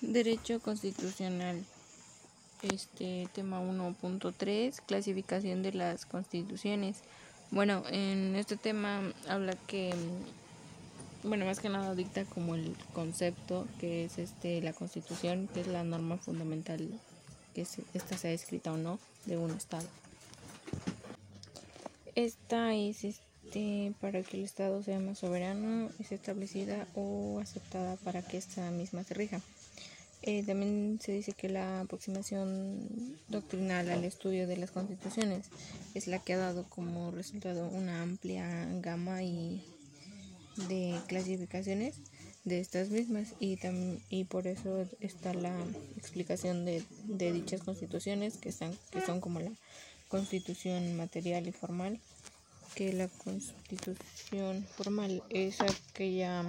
Derecho constitucional. Este tema 1.3, clasificación de las constituciones. Bueno, en este tema habla que bueno, más que nada dicta como el concepto que es este la Constitución, que es la norma fundamental que esta sea escrita o no de un estado. Esta es este para que el estado sea más soberano, es establecida o aceptada para que esta misma se rija. Eh, también se dice que la aproximación doctrinal al estudio de las constituciones es la que ha dado como resultado una amplia gama y de clasificaciones de estas mismas y, y por eso está la explicación de, de dichas constituciones que, están, que son como la constitución material y formal que la constitución formal es aquella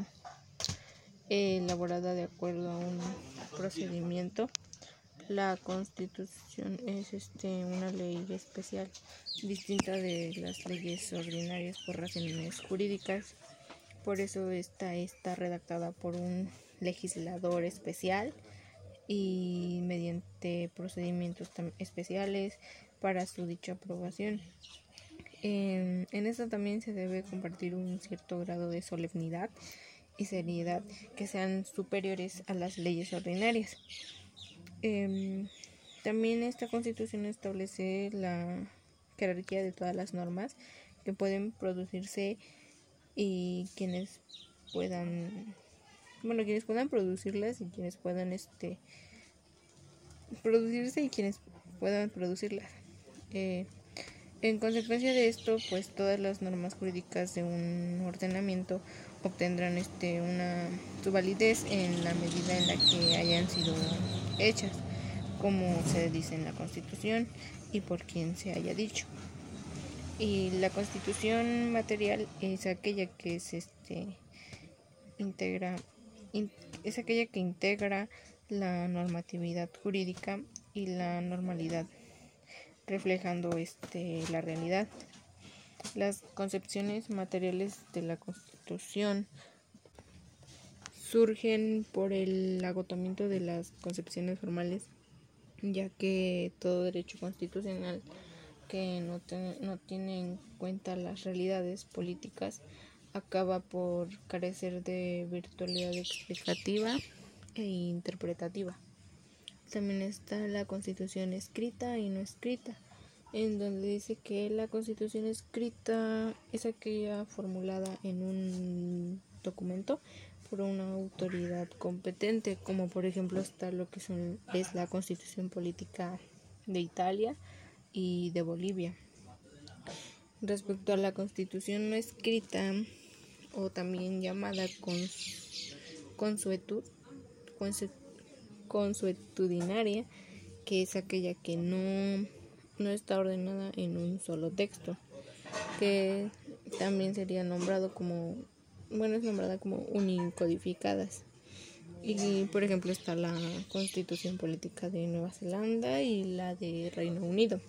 elaborada de acuerdo a un procedimiento. La Constitución es este una ley especial distinta de las leyes ordinarias por razones jurídicas. Por eso esta está redactada por un legislador especial y mediante procedimientos especiales para su dicha aprobación. En, en esta también se debe compartir un cierto grado de solemnidad y seriedad que sean superiores a las leyes ordinarias. Em, también esta constitución establece la jerarquía de todas las normas que pueden producirse y quienes puedan bueno quienes puedan producirlas y quienes puedan este producirse y quienes puedan producirlas eh, en consecuencia de esto pues todas las normas jurídicas de un ordenamiento obtendrán este una su validez en la medida en la que hayan sido hechas, como se dice en la Constitución y por quien se haya dicho. Y la Constitución material es aquella que es este integra es aquella que integra la normatividad jurídica y la normalidad reflejando este la realidad. Las concepciones materiales de la Constitución surgen por el agotamiento de las concepciones formales, ya que todo derecho constitucional que no, no tiene en cuenta las realidades políticas acaba por carecer de virtualidad explicativa e interpretativa. También está la constitución escrita y no escrita en donde dice que la constitución escrita es aquella formulada en un documento por una autoridad competente, como por ejemplo está lo que es la constitución política de Italia y de Bolivia. Respecto a la constitución no escrita, o también llamada consuetud, consuetudinaria, que es aquella que no no está ordenada en un solo texto, que también sería nombrado como, bueno, es nombrada como unicodificadas. Y por ejemplo está la Constitución Política de Nueva Zelanda y la de Reino Unido.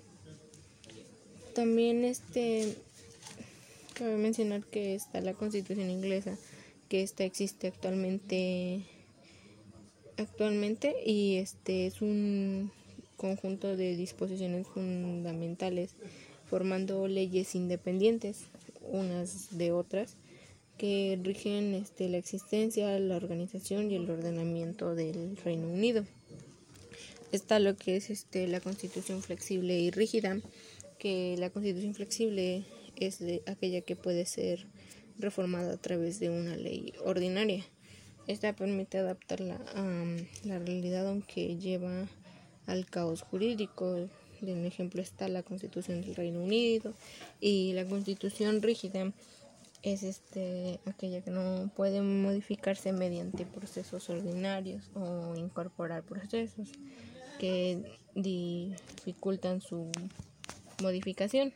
También este cabe mencionar que está la Constitución inglesa, que esta existe actualmente actualmente y este es un conjunto de disposiciones fundamentales, formando leyes independientes unas de otras que rigen este, la existencia, la organización y el ordenamiento del Reino Unido. Está lo que es este, la constitución flexible y rígida, que la constitución flexible es de aquella que puede ser reformada a través de una ley ordinaria. Esta permite adaptarla a la realidad aunque lleva al caos jurídico. En ejemplo está la Constitución del Reino Unido y la Constitución rígida es este aquella que no puede modificarse mediante procesos ordinarios o incorporar procesos que dificultan su modificación.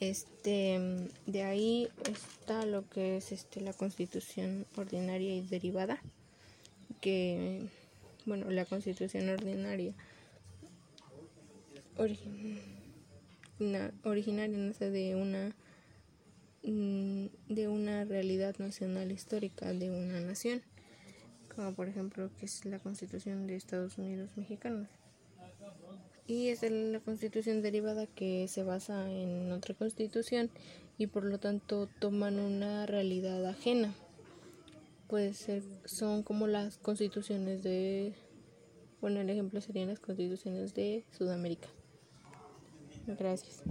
Este de ahí está lo que es este la Constitución ordinaria y derivada que bueno, la constitución ordinaria originaria nace de una mm, de una realidad nacional histórica de una nación como por ejemplo que es la Constitución de Estados Unidos mexicanos. Y es la constitución derivada que se basa en otra constitución y por lo tanto toman una realidad ajena. Puede ser, son como las constituciones de, bueno, el ejemplo serían las constituciones de Sudamérica. Gracias.